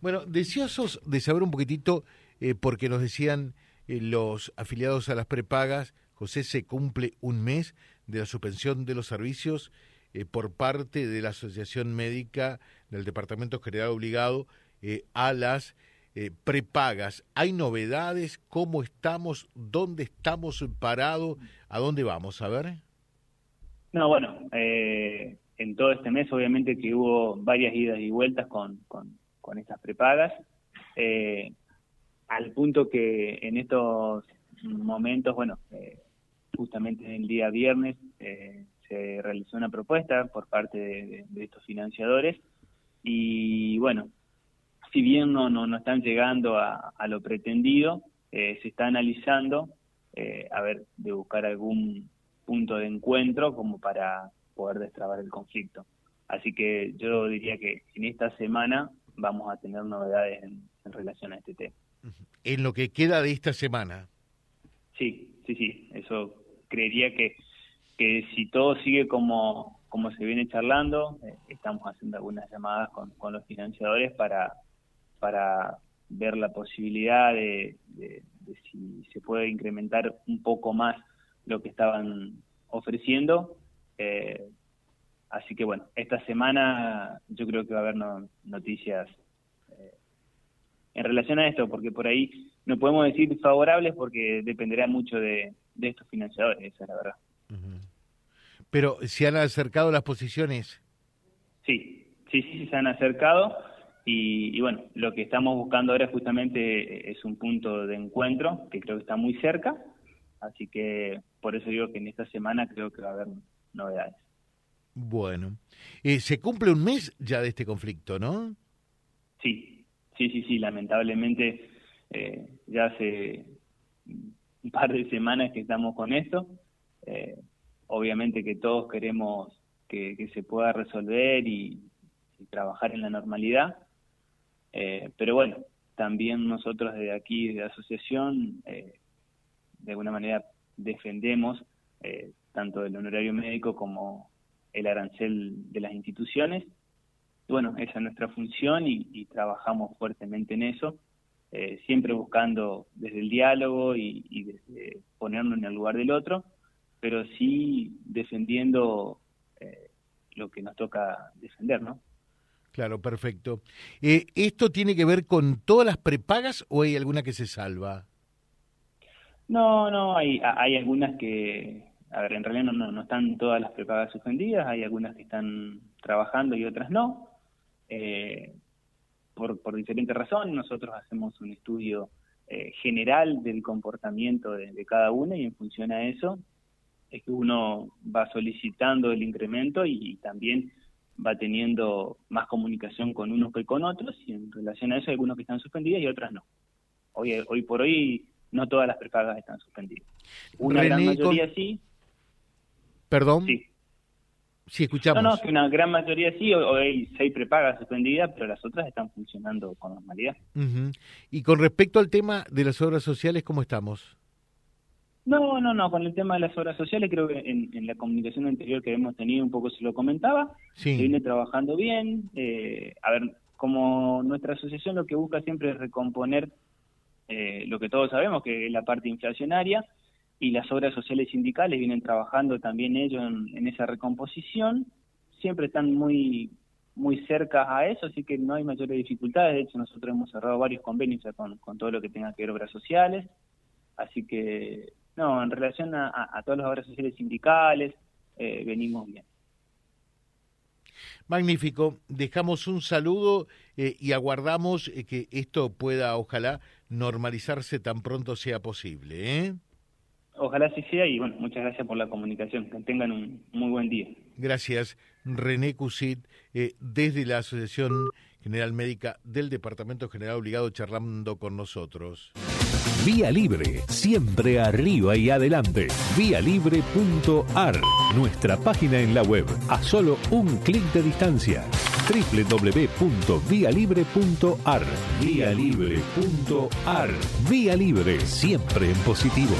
Bueno, deseosos de saber un poquitito, eh, porque nos decían eh, los afiliados a las prepagas, José, se cumple un mes de la suspensión de los servicios eh, por parte de la Asociación Médica del Departamento General Obligado a las prepagas. ¿Hay novedades? ¿Cómo estamos? ¿Dónde estamos parados? ¿A dónde vamos? A ver. No, bueno, en todo este mes obviamente que hubo varias idas y vueltas con, con, estas prepagas, eh, al punto que en estos momentos, bueno, eh, justamente en el día viernes se realizó una propuesta por parte de, estos financiadores y bueno, si bien no, no, están llegando a, a lo pretendido, se está analizando a ver de buscar algún punto de encuentro como para poder destrabar el conflicto. Así que yo diría que en esta semana vamos a tener novedades en, relación a este tema. En lo que queda de esta semana. Sí, sí, sí. Eso creería que, que si todo sigue como, como se viene charlando, eh, estamos haciendo algunas llamadas con, con los financiadores para, para ver la posibilidad de, de si se puede incrementar un poco más lo que estaban ofreciendo. Eh, así que bueno, esta semana yo creo que va a haber noticias eh, en relación a esto, porque por ahí no podemos decir favorables porque dependerá mucho de, estos financiadores, esa es la verdad. Pero ¿se han acercado las posiciones? Sí, sí, sí, se han acercado. Y, y, bueno, lo que estamos buscando ahora justamente es un punto de encuentro que creo que está muy cerca Así que por eso digo que en esta semana creo que va a haber novedades. Bueno, eh, se cumple un mes ya de este conflicto, ¿no? Sí, sí, sí, sí, lamentablemente eh, ya hace un par de semanas que estamos con esto. Eh, obviamente que todos queremos que, se pueda resolver y, trabajar en la normalidad, pero bueno, también nosotros desde aquí, de la asociación, de alguna manera defendemos eh, tanto el honorario médico como el arancel de las instituciones. Bueno, esa es nuestra función y, trabajamos fuertemente en eso, eh, siempre buscando desde el diálogo y, desde ponernos en el lugar del otro, pero sí defendiendo eh, lo que nos toca defender, ¿no? Claro, perfecto. ¿Esto tiene que ver con todas las prepagas o hay alguna que se salva? No, no, hay, hay algunas que, a ver, en realidad no, no, están todas las prepagas suspendidas, hay algunas que están trabajando y otras no. Eh, por, por diferentes razones, nosotros hacemos un estudio eh, general del comportamiento de, cada una y en función a eso es que uno va solicitando el incremento y, también va teniendo más comunicación con unos que con otros y en relación a eso hay algunos que están suspendidas y otras no. Hoy, hoy por hoy no todas las prepagas están suspendidas. Una gran mayoría sí. ¿Perdón? Sí. Sí, escuchamos. No, no, que una gran mayoría sí, o hay seis prepagas suspendidas, pero las otras están funcionando con normalidad. Y con respecto al tema de las obras sociales, ¿cómo estamos? No, no, no, con el tema de las obras sociales creo que en, la comunicación anterior que hemos tenido un poco se lo comentaba, se viene trabajando bien, eh, a ver, como nuestra asociación lo que busca siempre es recomponer eh, lo que todos sabemos, que es la parte inflacionaria, y las obras sociales sindicales vienen trabajando también ellos en, esa recomposición, siempre están muy muy cerca a eso, así que no hay mayores dificultades, de hecho nosotros hemos cerrado varios convenios con, con todo lo que tenga que ver obras sociales, así que no, en relación a, todas las obras sociales sindicales, eh, venimos bien. Magnífico. Dejamos un saludo eh, y aguardamos eh, que esto pueda, ojalá, normalizarse tan pronto sea posible. ¿eh? Ojalá así sea y bueno, muchas gracias por la comunicación. Que tengan un muy buen día. Gracias, René Cusit, desde la Asociación General Médica del Departamento General Obligado, charlando con nosotros. Vía Libre, siempre arriba y adelante. Vialibre.ar, nuestra página en la web, a solo un clic de distancia. www.vialibre.ar. Vialibre.ar. Vía Libre, siempre en positivo.